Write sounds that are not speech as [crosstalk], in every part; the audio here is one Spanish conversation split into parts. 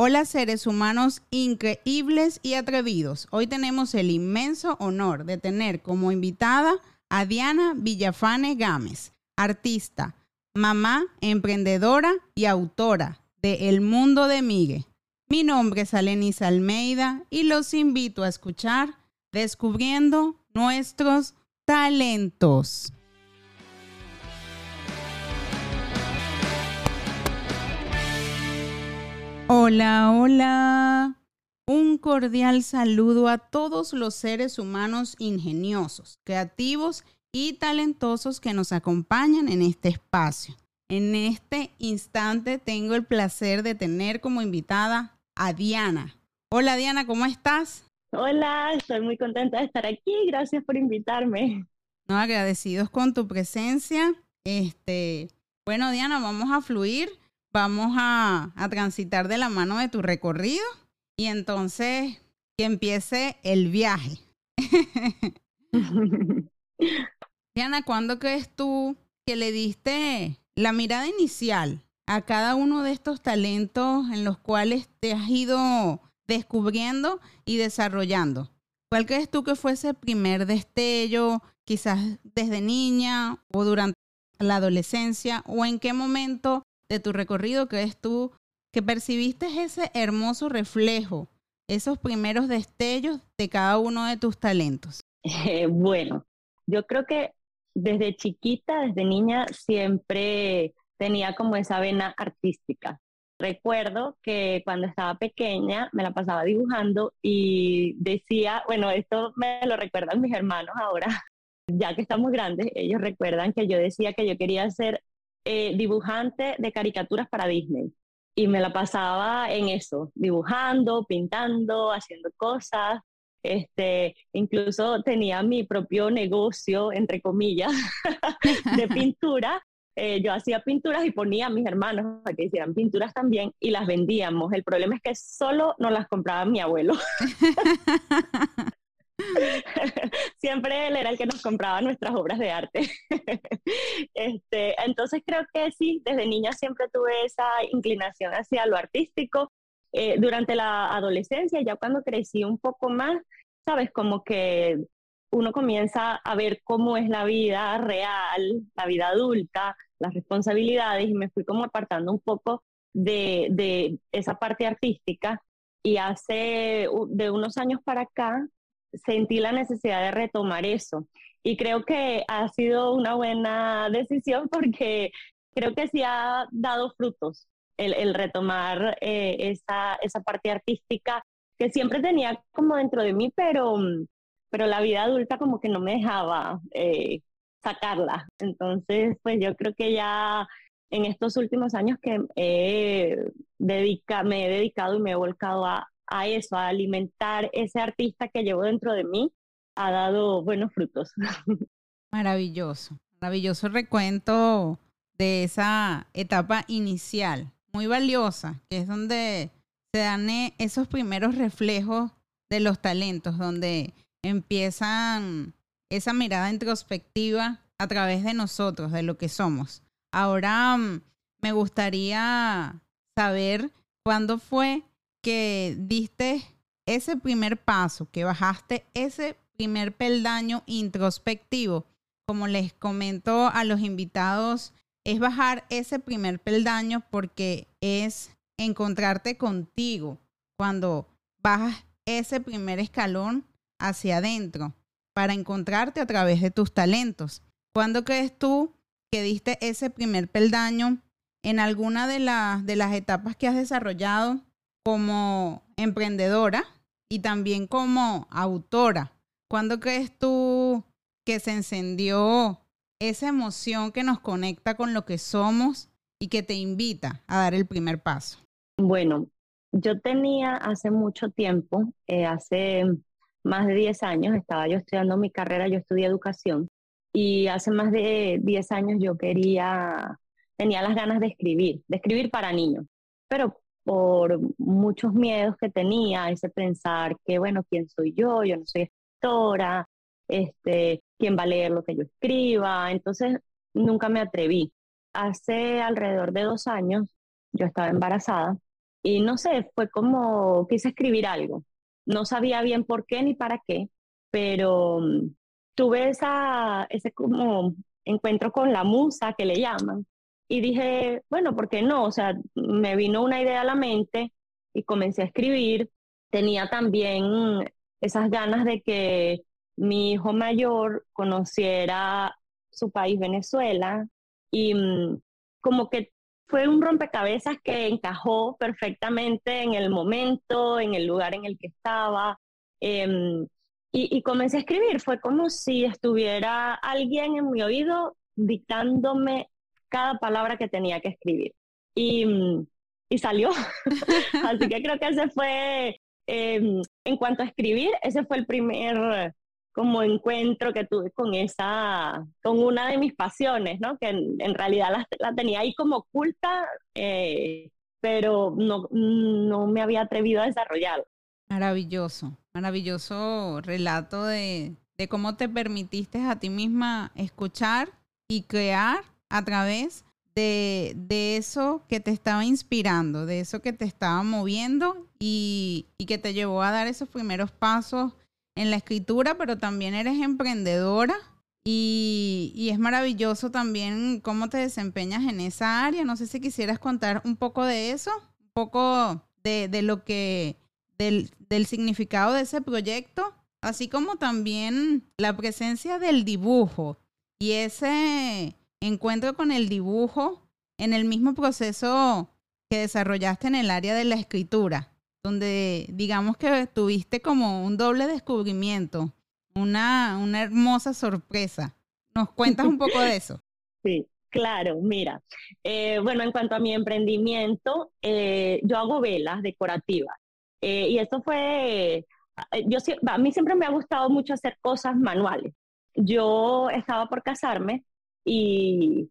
Hola seres humanos increíbles y atrevidos. Hoy tenemos el inmenso honor de tener como invitada a Diana Villafane Gámez, artista, mamá, emprendedora y autora de El Mundo de Migue. Mi nombre es Alenis Almeida y los invito a escuchar Descubriendo nuestros talentos. Hola, hola. Un cordial saludo a todos los seres humanos ingeniosos, creativos y talentosos que nos acompañan en este espacio. En este instante tengo el placer de tener como invitada a Diana. Hola Diana, ¿cómo estás? Hola, estoy muy contenta de estar aquí. Gracias por invitarme. No, agradecidos con tu presencia. Este, bueno, Diana, vamos a fluir vamos a, transitar de la mano de tu recorrido y entonces que empiece el viaje. [laughs] Diana, ¿cuándo crees tú que le diste la mirada inicial a cada uno de estos talentos en los cuales te has ido descubriendo y desarrollando? ¿Cuál crees tú que fue ese primer destello, quizás desde niña o durante la adolescencia, o en qué momento de tu recorrido que es tú, que percibiste ese hermoso reflejo, esos primeros destellos de cada uno de tus talentos? Eh, bueno, yo creo que desde chiquita, desde niña, siempre tenía como esa vena artística. Recuerdo que cuando estaba pequeña me la pasaba dibujando y decía, bueno, esto me lo recuerdan mis hermanos ahora, [laughs] ya que estamos grandes, ellos recuerdan que yo decía que yo quería ser eh, dibujante de caricaturas para Disney. Y me la pasaba en eso, dibujando, pintando, haciendo cosas. Este, incluso tenía mi propio negocio, entre comillas, [laughs] de pintura. Eh, yo hacía pinturas y ponía a mis hermanos a que hicieran pinturas también y las vendíamos. El problema es que solo nos las compraba mi abuelo. [laughs] [laughs] Siempre él era el que nos compraba nuestras obras de arte. [laughs] este, entonces creo que sí, desde niña siempre tuve esa inclinación hacia lo artístico. Eh, durante la adolescencia, ya cuando crecí un poco más, sabes, como que uno comienza a ver cómo es la vida real, la vida adulta, las responsabilidades, y me fui como apartando un poco de, de esa parte artística. Y hace de unos años para acá sentí la necesidad de retomar eso. Y creo que ha sido una buena decisión porque creo que sí ha dado frutos el, retomar eh, esa, esa parte artística que siempre tenía como dentro de mí, pero, pero la vida adulta como que no me dejaba eh, sacarla. Entonces, pues yo creo que ya en estos últimos años que dedica, me he dedicado y me he volcado a, a eso, a alimentar ese artista que llevo dentro de mí, ha dado buenos frutos. [laughs] Maravilloso, maravilloso recuento de esa etapa inicial, muy valiosa, que es donde se dan eh, esos primeros reflejos de los talentos, donde empiezan esa mirada introspectiva a través de nosotros, de lo que somos. Ahora mm, me gustaría saber cuándo fue diste ese primer paso, que bajaste ese primer peldaño introspectivo, como les comento a los invitados, es bajar ese primer peldaño porque es encontrarte contigo cuando bajas ese primer escalón hacia adentro para encontrarte a través de tus talentos. ¿Cuándo crees tú que diste ese primer peldaño en alguna de, las de las etapas que has desarrollado como emprendedora y también como autora. ¿Cuándo crees tú que se encendió esa emoción que nos conecta con lo que somos y que te invita a dar el primer paso? Bueno, yo tenía hace mucho tiempo, eh, hace más de 10 años, estaba yo estudiando mi carrera, yo estudié educación y hace más de 10 años yo quería, tenía las ganas de escribir, de escribir para niños, pero por muchos miedos que tenía, ese pensar que, bueno, ¿quién soy yo? Yo no soy escritora, este, ¿quién va a leer lo que yo escriba? Entonces, nunca me atreví. Hace alrededor de dos años, yo estaba embarazada y no sé, fue como quise escribir algo. No sabía bien por qué ni para qué, pero mm, tuve esa, ese como encuentro con la musa que le llaman y dije, bueno, ¿por qué no? O sea, me vino una idea a la mente y comencé a escribir. Tenía también esas ganas de que mi hijo mayor conociera su país, Venezuela, y mm, como que fue un rompecabezas que encajó perfectamente en el momento, en el lugar en el que estaba. Em, y, y, comencé a escribir. Fue como si estuviera alguien en mi oído dictándome cada palabra que tenía que escribir. Y, y salió. [laughs] Así que creo que ese fue, em, en cuanto a escribir, ese fue el primer como encuentro que tuve con esa, con una de mis pasiones, ¿no? Que en, realidad la, la, tenía ahí como oculta, eh, pero no, no me había atrevido a desarrollar. Maravilloso, maravilloso relato de, de cómo te permitiste a ti misma escuchar y crear a través de, de, eso que te estaba inspirando, de eso que te estaba moviendo y, y, que te llevó a dar esos primeros pasos en la escritura, pero también eres emprendedora y, y, es maravilloso también cómo te desempeñas en esa área. No sé si quisieras contar un poco de eso, un poco de, de lo que, del, del significado de ese proyecto, así como también la presencia del dibujo y ese encuentro con el dibujo en el mismo proceso que desarrollaste en el área de la escritura, donde digamos que tuviste como un doble descubrimiento, una, una hermosa sorpresa. ¿Nos cuentas un poco de eso? [laughs] Sí, claro, mira. Eh, bueno, en cuanto a mi emprendimiento, eh, yo hago velas decorativas. Eh, y esto fue, yo, a mí siempre me ha gustado mucho hacer cosas manuales. Yo estaba por casarme y,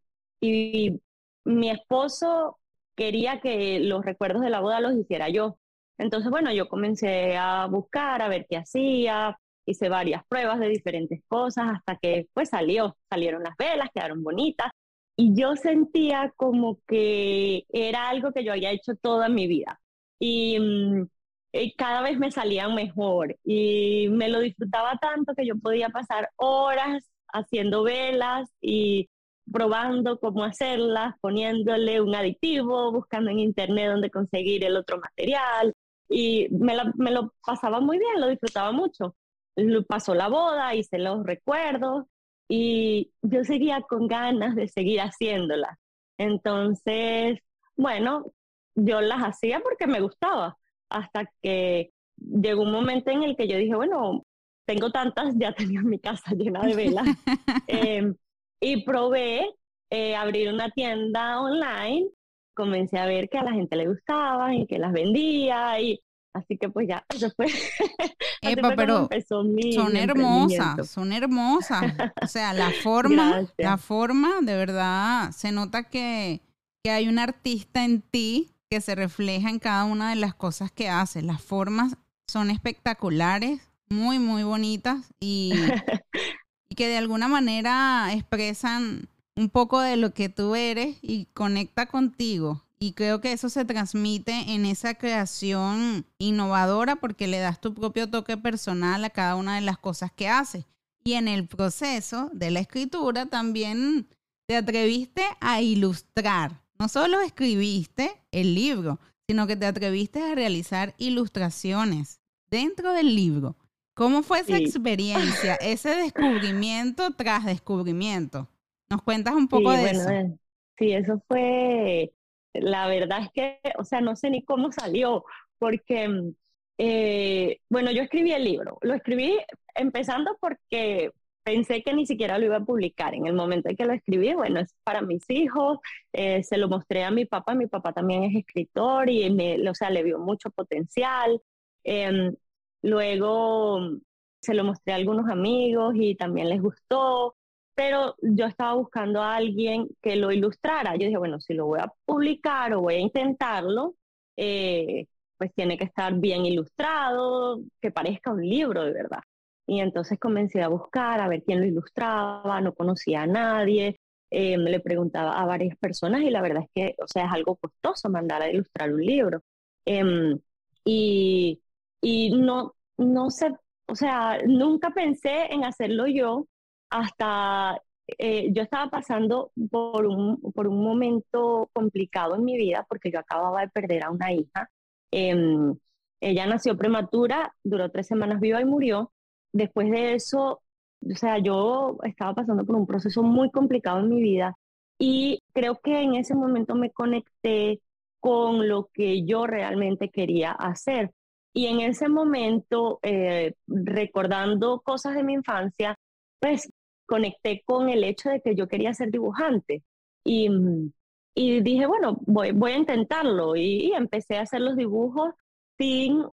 mi esposo quería que los recuerdos de la boda los hiciera yo. Entonces, bueno, yo comencé a buscar, a ver qué hacía, hice varias pruebas de diferentes cosas hasta que pues salió, salieron las velas, quedaron bonitas y yo sentía como que era algo que yo había hecho toda mi vida y, mm, y cada vez me salían mejor y me lo disfrutaba tanto que yo podía pasar horas haciendo velas y probando cómo hacerlas, poniéndole un aditivo, buscando en internet dónde conseguir el otro material. Y me, lo pasaba muy bien, lo disfrutaba mucho. Pasó la boda, hice los recuerdos y yo seguía con ganas de seguir haciéndolas. Entonces, bueno, yo las hacía porque me gustaba, hasta que llegó un momento en el que yo dije, bueno, tengo tantas, ya tenía mi casa llena de velas, [laughs] eh, y probé eh, abrir una tienda online, comencé a ver que a la gente le gustaban y que las vendía, y así que pues ya, eso fue. [laughs] Epa, pero son hermosas, son hermosas. O sea, la [laughs] forma, la forma, de verdad, se nota que, que hay un artista en ti que se refleja en cada una de las cosas que haces. Las formas son espectaculares, muy, muy bonitas y, [laughs] y que de alguna manera expresan un poco de lo que tú eres y conecta contigo. Y creo que eso se transmite en esa creación innovadora porque le das tu propio toque personal a cada una de las cosas que haces. Y en el proceso de la escritura también te atreviste a ilustrar. No solo escribiste el libro, sino que te atreviste a realizar ilustraciones dentro del libro. ¿Cómo fue esa experiencia, [laughs] ese descubrimiento tras descubrimiento? ¿Nos cuentas un poco de eso? Eh, sí, eso fue, la verdad es que, o sea, no sé ni cómo salió, porque, eh, bueno, yo escribí el libro, lo escribí empezando porque pensé que ni siquiera lo iba a publicar. En el momento en que lo escribí, bueno, es para mis hijos, eh, se lo mostré a mi papá, mi papá también es escritor y me, o sea, le vio mucho potencial. Em, Luego se lo mostré a algunos amigos y también les gustó, pero yo estaba buscando a alguien que lo ilustrara. Yo dije, bueno, si lo voy a publicar o voy a intentarlo, eh, pues tiene que estar bien ilustrado, que parezca un libro de verdad. Y entonces comencé a buscar, a ver quién lo ilustraba, no conocía a nadie, eh, le preguntaba a varias personas y la verdad es que, o sea, es algo costoso mandar a ilustrar un libro. Em, y, y no, no sé, o sea, nunca pensé en hacerlo yo hasta eh, yo estaba pasando por un, por un momento complicado en mi vida porque yo acababa de perder a una hija. Em, ella nació prematura, duró tres semanas viva y murió. Después de eso, o sea, yo estaba pasando por un proceso muy complicado en mi vida y creo que en ese momento me conecté con lo que yo realmente quería hacer. Y en ese momento, eh, recordando cosas de mi infancia, pues conecté con el hecho de que yo quería ser dibujante. Y, dije, bueno, voy, voy a intentarlo. Y, empecé a hacer los dibujos sin,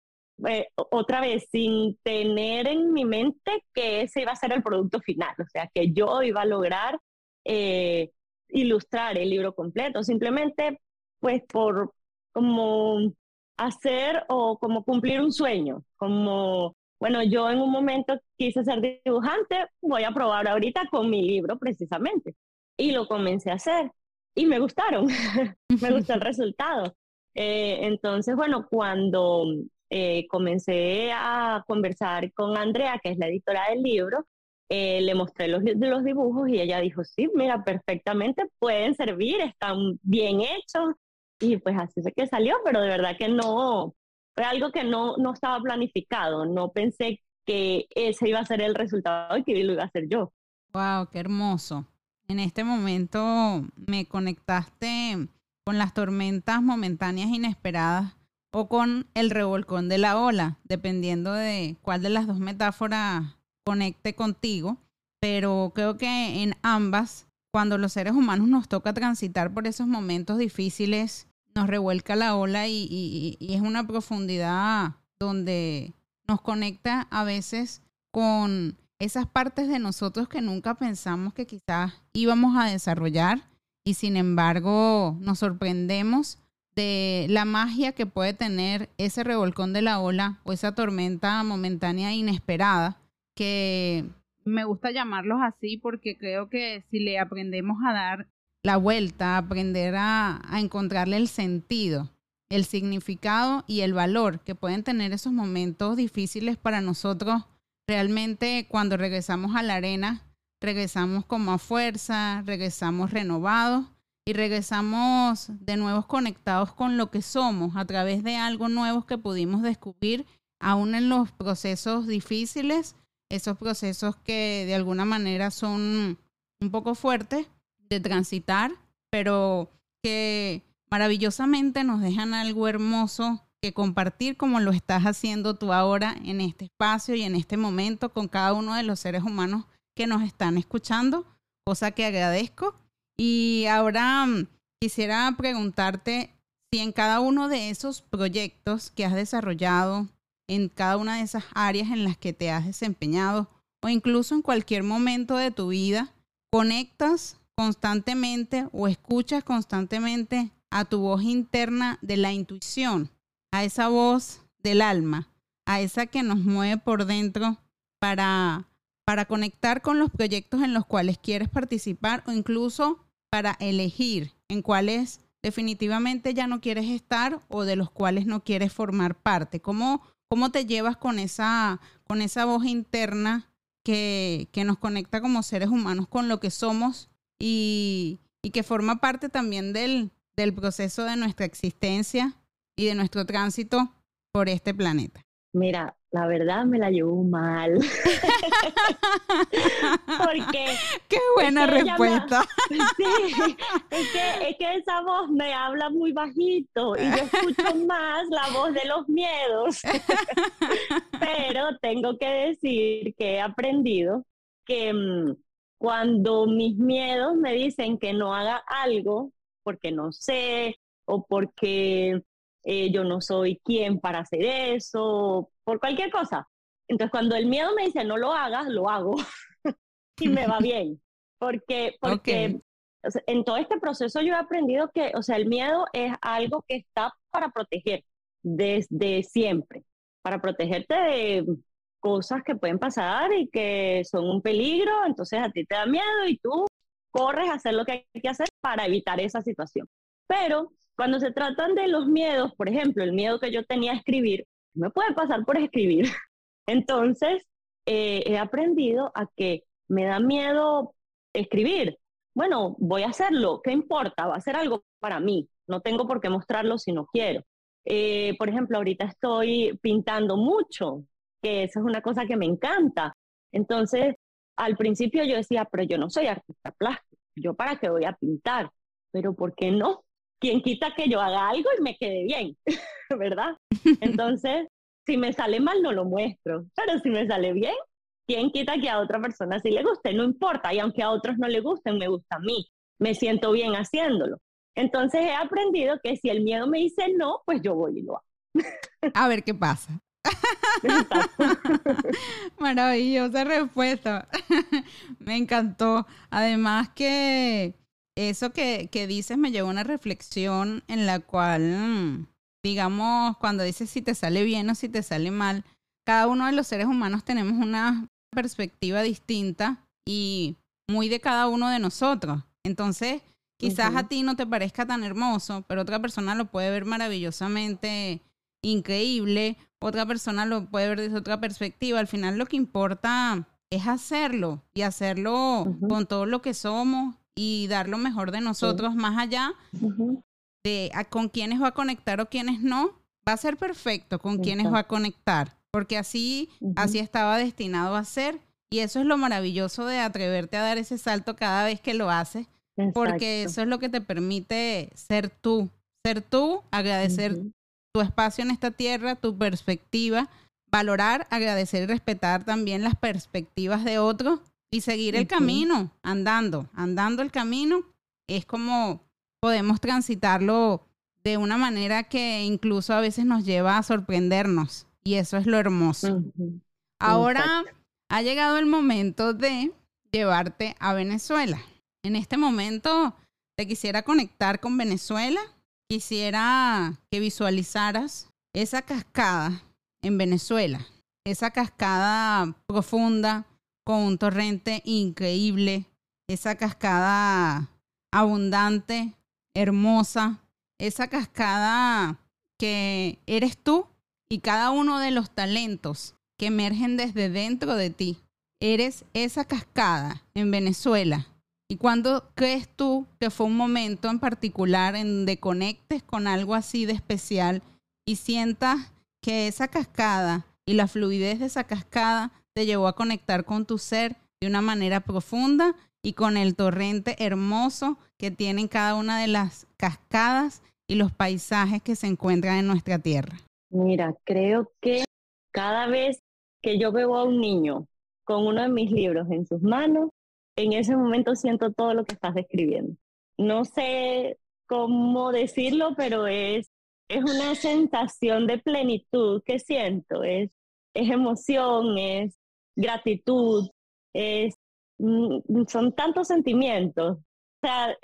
eh, otra vez, sin tener en mi mente que ese iba a ser el producto final. O sea, que yo iba a lograr eh, ilustrar el libro completo. Simplemente, pues, por como hacer o como cumplir un sueño, como bueno, yo en un momento quise ser dibujante, voy a probar ahorita con mi libro precisamente. Y lo comencé a hacer y me gustaron, [laughs] me gustó el [laughs] resultado. Eh, entonces, bueno, cuando eh, comencé a conversar con Andrea, que es la editora del libro, eh, le mostré los, los dibujos y ella dijo, sí, mira, perfectamente pueden servir, están bien hechos. Y pues así es que salió, pero de verdad que no, fue algo que no, no estaba planificado, no pensé que ese iba a ser el resultado y que lo iba a hacer yo. Wow, qué hermoso. En este momento me conectaste con las tormentas momentáneas inesperadas o con el revolcón de la ola, dependiendo de cuál de las dos metáforas conecte contigo, pero creo que en ambas, cuando los seres humanos nos toca transitar por esos momentos difíciles, nos revuelca la ola y, es una profundidad donde nos conecta a veces con esas partes de nosotros que nunca pensamos que quizás íbamos a desarrollar y sin embargo nos sorprendemos de la magia que puede tener ese revolcón de la ola o esa tormenta momentánea inesperada que me gusta llamarlos así porque creo que si le aprendemos a dar la vuelta, aprender a, encontrarle el sentido, el significado y el valor que pueden tener esos momentos difíciles para nosotros. Realmente cuando regresamos a la arena, regresamos con más fuerza, regresamos renovados y regresamos de nuevo conectados con lo que somos a través de algo nuevo que pudimos descubrir aún en los procesos difíciles, esos procesos que de alguna manera son un poco fuertes, transitar, pero que maravillosamente nos dejan algo hermoso que compartir como lo estás haciendo tú ahora en este espacio y en este momento con cada uno de los seres humanos que nos están escuchando, cosa que agradezco. Y ahora mm, quisiera preguntarte si en cada uno de esos proyectos que has desarrollado, en cada una de esas áreas en las que te has desempeñado, o incluso en cualquier momento de tu vida, conectas constantemente o escuchas constantemente a tu voz interna de la intuición, a esa voz del alma, a esa que nos mueve por dentro para, para conectar con los proyectos en los cuales quieres participar o incluso para elegir en cuáles definitivamente ya no quieres estar o de los cuales no quieres formar parte. ¿Cómo, cómo te llevas con esa, con esa voz interna que, que nos conecta como seres humanos con lo que somos y, que forma parte también del, del proceso de nuestra existencia y de nuestro tránsito por este planeta. Mira, la verdad me la llevo mal. [laughs] Porque. Qué buena respuesta. [laughs] sí, es que, es que esa voz me habla muy bajito y yo escucho [laughs] más la voz de los miedos. Pero tengo que decir que he aprendido que mm, cuando mis miedos me dicen que no haga algo porque no sé o porque eh, yo no soy quien para hacer eso, por cualquier cosa. Entonces, cuando el miedo me dice no lo hagas, lo hago [laughs] y me va [laughs] bien. Porque, porque en todo este proceso yo he aprendido que, o sea, el miedo es algo que está para proteger desde siempre, para protegerte de cosas que pueden pasar y que son un peligro, entonces a ti te da miedo y tú corres a hacer lo que hay que hacer para evitar esa situación. Pero Cuando se tratan de los miedos, por ejemplo, el miedo que yo tenía a escribir, me puede pasar por escribir. [laughs] Entonces, eh, he aprendido a que me da miedo escribir. Bueno, voy a hacerlo, ¿qué importa? Va a ser algo para mí. No tengo por qué mostrarlo si no quiero. Eh, por ejemplo, ahorita estoy pintando mucho, que eso es una cosa que me encanta. Entonces, al principio yo decía, pero yo no soy artista plástico, yo para qué voy a pintar, pero ¿por qué no? ¿Quién quita que yo haga algo y me quede bien? [laughs] ¿Verdad? Entonces, si me sale mal, no lo muestro, pero si me sale bien, ¿quién quita que a otra persona sí le guste? No importa, y aunque a otros no le gusten, me gusta a mí, me siento bien haciéndolo. Entonces he aprendido que si el miedo me dice no, pues yo voy y lo hago. A ver qué pasa. [laughs] Maravillosa respuesta. [laughs] me encantó. Además que eso que, que, dices me llevó a una reflexión en la cual, digamos, cuando dices si te sale bien o si te sale mal, cada uno de los seres humanos tenemos una perspectiva distinta y muy de cada uno de nosotros. Entonces, quizás a ti no te parezca tan hermoso, pero otra persona lo puede ver maravillosamente increíble, otra persona lo puede ver desde otra perspectiva. Al final lo que importa es hacerlo y hacerlo con todo lo que somos y dar lo mejor de nosotros. Más allá de con quiénes va a conectar o quiénes no. Va a ser perfecto con quiénes va a conectar, porque así, así estaba destinado a ser. Y eso es lo maravilloso de atreverte a dar ese salto cada vez que lo haces, porque eso es lo que te permite ser tú, ser tú, agradecer tu espacio en esta tierra, tu perspectiva, valorar, agradecer y respetar también las perspectivas de otros y seguir el camino, andando, andando el camino, es como podemos transitarlo de una manera que incluso a veces nos lleva a sorprendernos y eso es lo hermoso. Ahora ha llegado el momento de llevarte a Venezuela. En este momento te quisiera conectar con Venezuela, quisiera que visualizaras esa cascada en Venezuela, esa cascada profunda con un torrente increíble, esa cascada abundante, hermosa, esa cascada que eres tú y cada uno de los talentos que emergen desde dentro de ti. Eres esa cascada en Venezuela. ¿Y cuándo crees tú que fue un momento en particular en donde conectes con algo así de especial y sientas que esa cascada y la fluidez de esa cascada te llevó a conectar con tu ser de una manera profunda y con el torrente hermoso que tienen cada una de las cascadas y los paisajes que se encuentran en nuestra tierra? Mira, creo que cada vez que yo veo a un niño con uno de mis libros en sus manos, en ese momento siento todo lo que estás describiendo. No sé cómo decirlo, pero es, es una sensación de plenitud que siento, es, es emoción, es gratitud, es, mm, son tantos sentimientos. O sea,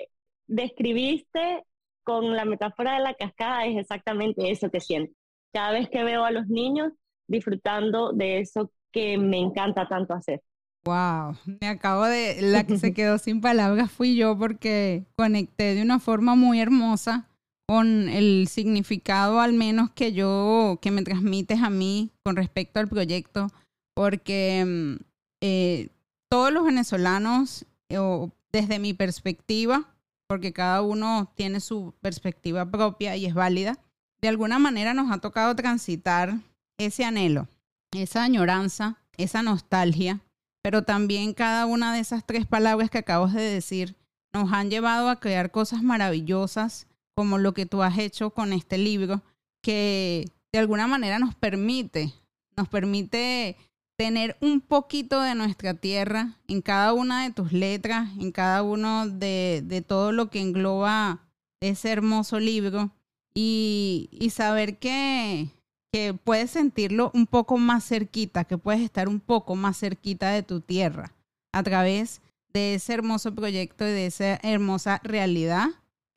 describiste con la metáfora de la cascada, es exactamente eso que siento. Cada vez que veo a los niños disfrutando de eso que me encanta tanto hacer. Wow, me acabo de, la que se [laughs] quedó sin palabras fui yo porque conecté de una forma muy hermosa con el significado al menos que yo, que me transmites a mí con respecto al proyecto, porque mm, eh, todos los venezolanos, o desde mi perspectiva, porque cada uno tiene su perspectiva propia y es válida, de alguna manera nos ha tocado transitar ese anhelo, esa añoranza, esa nostalgia pero también cada una de esas tres palabras que acabas de decir nos han llevado a crear cosas maravillosas como lo que tú has hecho con este libro, que de alguna manera nos permite, nos permite tener un poquito de nuestra tierra en cada una de tus letras, en cada uno de, de todo lo que engloba ese hermoso libro y, y saber que, que puedes sentirlo un poco más cerquita, que puedes estar un poco más cerquita de tu tierra a través de ese hermoso proyecto y de esa hermosa realidad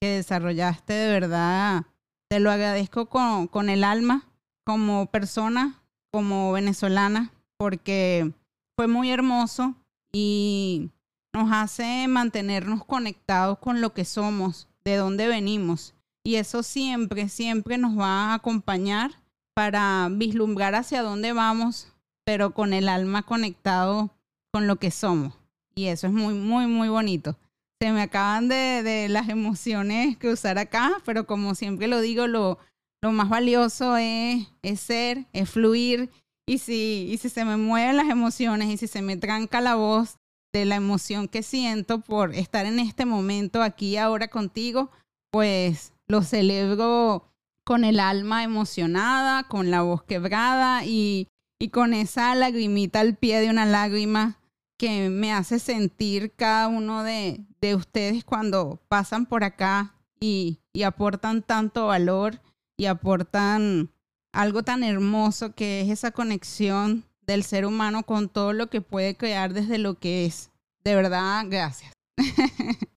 que desarrollaste de verdad. Te lo agradezco con, con el alma, como persona, como venezolana, porque fue muy hermoso y nos hace mantenernos conectados con lo que somos, de dónde venimos y eso siempre, siempre nos va a acompañar para vislumbrar hacia dónde vamos, pero con el alma conectado con lo que somos. Y eso es muy, muy, muy bonito. Se me acaban de, de las emociones que usar acá, pero como siempre lo digo, lo, lo más valioso es, es ser, es fluir. Y si, y si se me mueven las emociones y si se me tranca la voz de la emoción que siento por estar en este momento aquí ahora contigo, pues lo celebro con el alma emocionada, con la voz quebrada y, y con esa lagrimita al pie de una lágrima que me hace sentir cada uno de, de ustedes cuando pasan por acá y, y aportan tanto valor y aportan algo tan hermoso que es esa conexión del ser humano con todo lo que puede crear desde lo que es. De verdad, gracias. [laughs]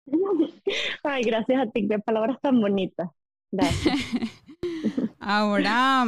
Ay, gracias a ti, qué palabras tan bonitas. Gracias. [laughs] Ahora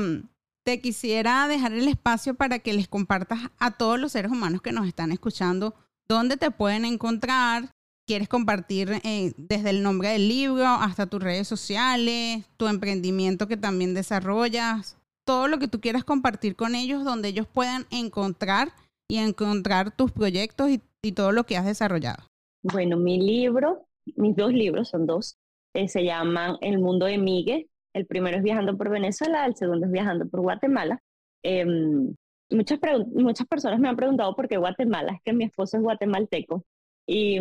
te quisiera dejar el espacio para que les compartas a todos los seres humanos que nos están escuchando dónde te pueden encontrar, quieres compartir eh, desde el nombre del libro hasta tus redes sociales, tu emprendimiento que también desarrollas, todo lo que tú quieras compartir con ellos, donde ellos puedan encontrar y encontrar tus proyectos y, todo lo que has desarrollado. Bueno, mi libro, mis dos libros son dos, eh, se llaman El mundo de Miguel. El primero es Viajando por Venezuela, el segundo es Viajando por Guatemala. Em, muchas, muchas personas me han preguntado por qué Guatemala, es que mi esposo es guatemalteco y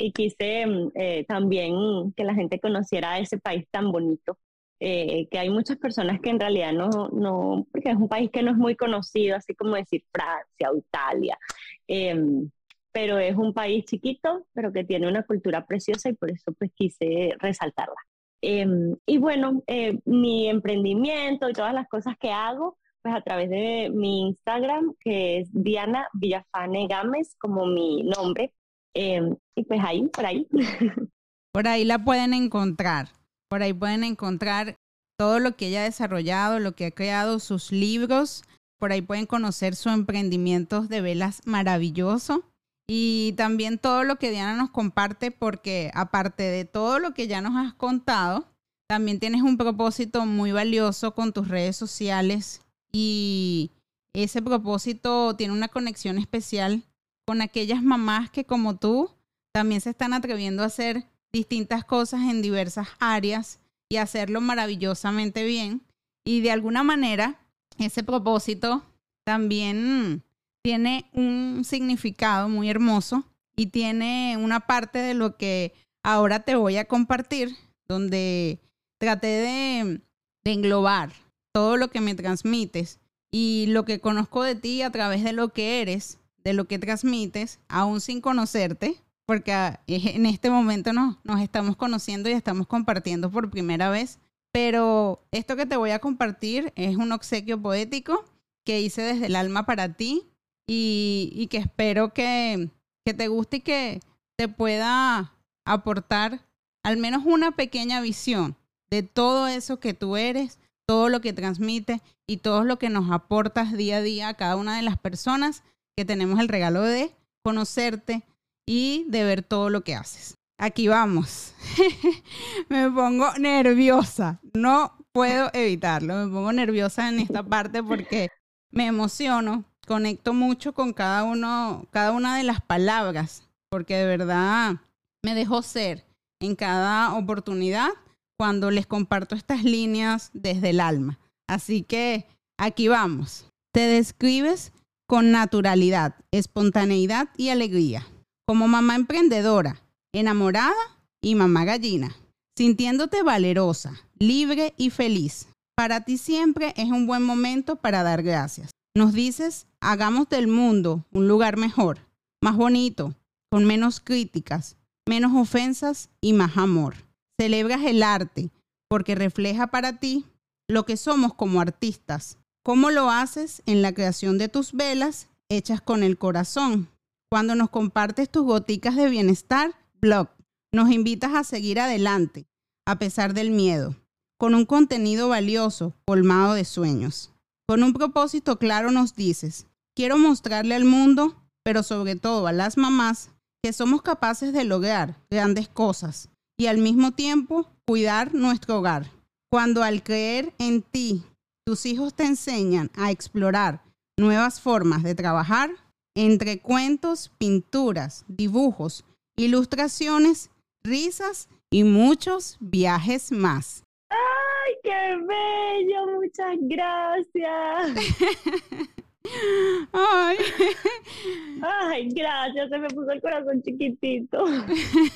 y quise mm, eh, también que la gente conociera ese país tan bonito, eh, que hay muchas personas que en realidad no, no, porque es un país que no es muy conocido, así como decir Francia o Italia, em, pero es un país chiquito, pero que tiene una cultura preciosa y por eso pues quise resaltarla. Em, y bueno, eh, mi emprendimiento y todas las cosas que hago, pues a través de mi Instagram, que es Diana Villafane Gámez, como mi nombre, Em, y pues ahí, por ahí. [laughs] Por ahí la pueden encontrar. Por ahí pueden encontrar todo lo que ella ha desarrollado, lo que ha creado, sus libros. Por ahí pueden conocer su emprendimiento de velas maravilloso. Y también todo lo que Diana nos comparte, porque aparte de todo lo que ya nos has contado, también tienes un propósito muy valioso con tus redes sociales y ese propósito tiene una conexión especial con aquellas mamás que como tú también se están atreviendo a hacer distintas cosas en diversas áreas y hacerlo maravillosamente bien. Y de alguna manera, ese propósito también tiene un significado muy hermoso y tiene una parte de lo que ahora te voy a compartir, donde traté de, englobar todo lo que me transmites y lo que conozco de ti a través de lo que eres de lo que transmites, aún sin conocerte, porque ah, en este momento nos, nos estamos conociendo y estamos compartiendo por primera vez. Pero esto que te voy a compartir es un obsequio poético que hice desde el alma para ti y, que espero que, que te guste y que te pueda aportar al menos una pequeña visión de todo eso que tú eres, todo lo que transmites y todo lo que nos aportas día a día a cada una de las personas que tenemos el regalo de conocerte y de ver todo lo que haces. Aquí vamos. [laughs] me pongo nerviosa. No puedo evitarlo. Me pongo nerviosa en esta parte porque me emociono. Conecto mucho con cada uno, cada una de las palabras, porque de verdad me dejo ser en cada oportunidad cuando les comparto estas líneas desde el alma. Así que aquí vamos. Te describes con naturalidad, espontaneidad y alegría. Como mamá emprendedora, enamorada y mamá gallina, sintiéndote valerosa, libre y feliz. Para ti siempre es un buen momento para dar gracias. Nos dices, hagamos del mundo un lugar mejor, más bonito, con menos críticas, menos ofensas y más amor. Celebras el arte porque refleja para ti lo que somos como artistas, ¿Cómo lo haces en la creación de tus velas hechas con el corazón? Cuando nos compartes tus goticas de bienestar, blog, nos invitas a seguir adelante, a pesar del miedo, con un contenido valioso, colmado de sueños. Con un propósito claro nos dices, quiero mostrarle al mundo, pero sobre todo a las mamás, que somos capaces de lograr grandes cosas y al mismo tiempo cuidar nuestro hogar. Cuando al creer en ti, tus hijos te enseñan a explorar nuevas formas de trabajar, entre cuentos, pinturas, dibujos, ilustraciones, risas y muchos viajes más. ¡Ay, qué bello! Muchas gracias. Ay. Ay, gracias, se me puso el corazón chiquitito.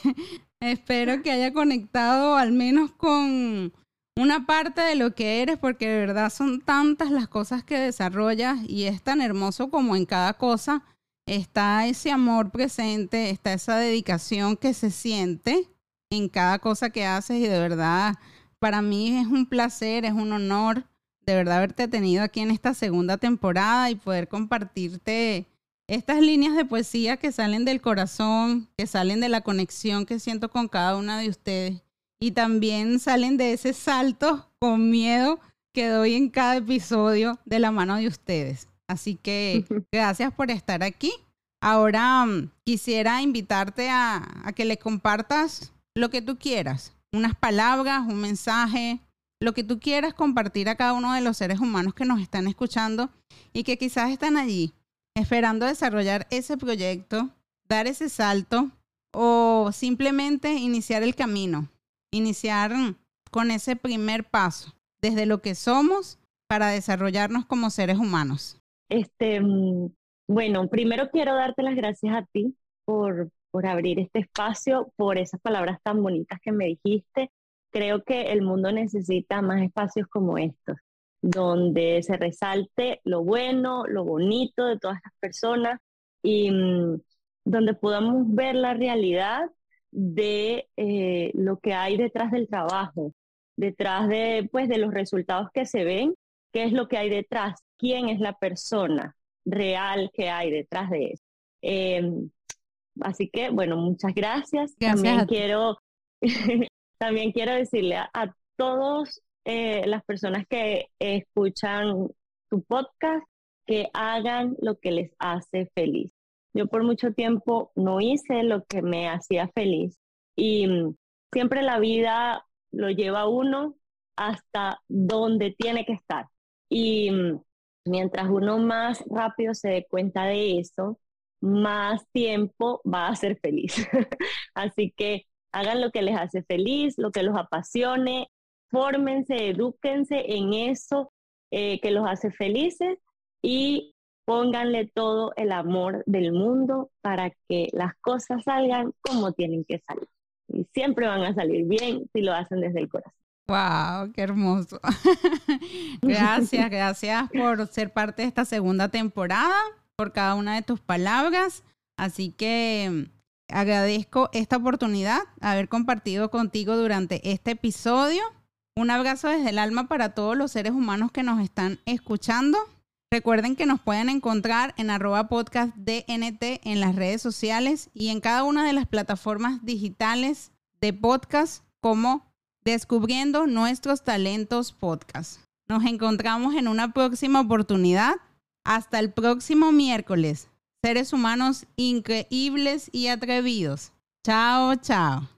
[laughs] Espero que haya conectado al menos con una parte de lo que eres, porque de verdad son tantas las cosas que desarrollas y es tan hermoso como en cada cosa está ese amor presente, está esa dedicación que se siente en cada cosa que haces y de verdad para mí es un placer, es un honor de verdad haberte tenido aquí en esta segunda temporada y poder compartirte estas líneas de poesía que salen del corazón, que salen de la conexión que siento con cada una de ustedes y también salen de ese salto con miedo que doy en cada episodio de la mano de ustedes. Así que [laughs] gracias por estar aquí. Ahora mm, quisiera invitarte a, a que le compartas lo que tú quieras, unas palabras, un mensaje, lo que tú quieras compartir a cada uno de los seres humanos que nos están escuchando y que quizás están allí esperando desarrollar ese proyecto, dar ese salto o simplemente iniciar el camino, iniciar con ese primer paso desde lo que somos para desarrollarnos como seres humanos. Este, mm, bueno, primero quiero darte las gracias a ti por, por abrir este espacio, por esas palabras tan bonitas que me dijiste creo que el mundo necesita más espacios como estos, donde se resalte lo bueno, lo bonito de todas las personas y mm, donde podamos ver la realidad de eh, lo que hay detrás del trabajo, detrás de, pues, de los resultados que se ven, qué es lo que hay detrás, quién es la persona real que hay detrás de eso. Em, así que, bueno, muchas gracias. gracias También quiero [laughs] También quiero decirle a, todas eh, las personas que escuchan tu podcast que hagan lo que les hace feliz. Yo por mucho tiempo no hice lo que me hacía feliz y mm, siempre la vida lo lleva a uno hasta donde tiene que estar. Y mm, mientras uno más rápido se dé cuenta de eso, más tiempo va a ser feliz. [laughs] Así que hagan lo que les hace feliz, lo que los apasione, fórmense, edúquense en eso eh, que los hace felices y pónganle todo el amor del mundo para que las cosas salgan como tienen que salir. Y siempre van a salir bien si lo hacen desde el corazón. ¡Wow! ¡Qué hermoso! [laughs] gracias, [laughs] gracias por ser parte de esta segunda temporada, por cada una de tus palabras. Así que Agradezco esta oportunidad, haber compartido contigo durante este episodio. Un abrazo desde el alma para todos los seres humanos que nos están escuchando. Recuerden que nos pueden encontrar en arroba podcast DNT en las redes sociales y en cada una de las plataformas digitales de podcast como Descubriendo nuestros talentos podcast. Nos encontramos en una próxima oportunidad. Hasta el próximo miércoles seres humanos increíbles y atrevidos. Chao, chao.